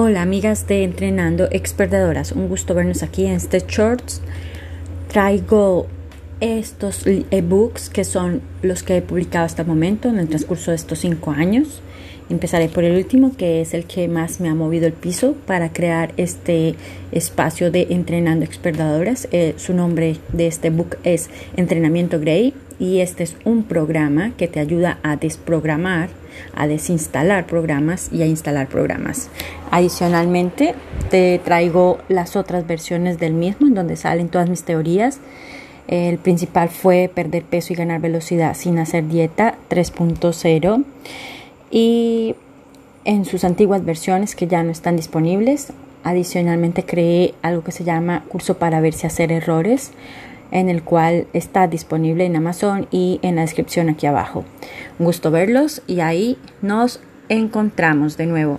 Hola amigas de Entrenando Expertadoras, un gusto vernos aquí en este shorts. Traigo estos ebooks que son los que he publicado hasta el momento en el transcurso de estos cinco años. Empezaré por el último, que es el que más me ha movido el piso para crear este espacio de Entrenando Expertadoras. Eh, su nombre de este book es Entrenamiento Grey y este es un programa que te ayuda a desprogramar, a desinstalar programas y a instalar programas. Adicionalmente, te traigo las otras versiones del mismo en donde salen todas mis teorías. El principal fue perder peso y ganar velocidad sin hacer dieta 3.0 y en sus antiguas versiones que ya no están disponibles. Adicionalmente creé algo que se llama curso para ver si hacer errores en el cual está disponible en Amazon y en la descripción aquí abajo. Un gusto verlos y ahí nos encontramos de nuevo.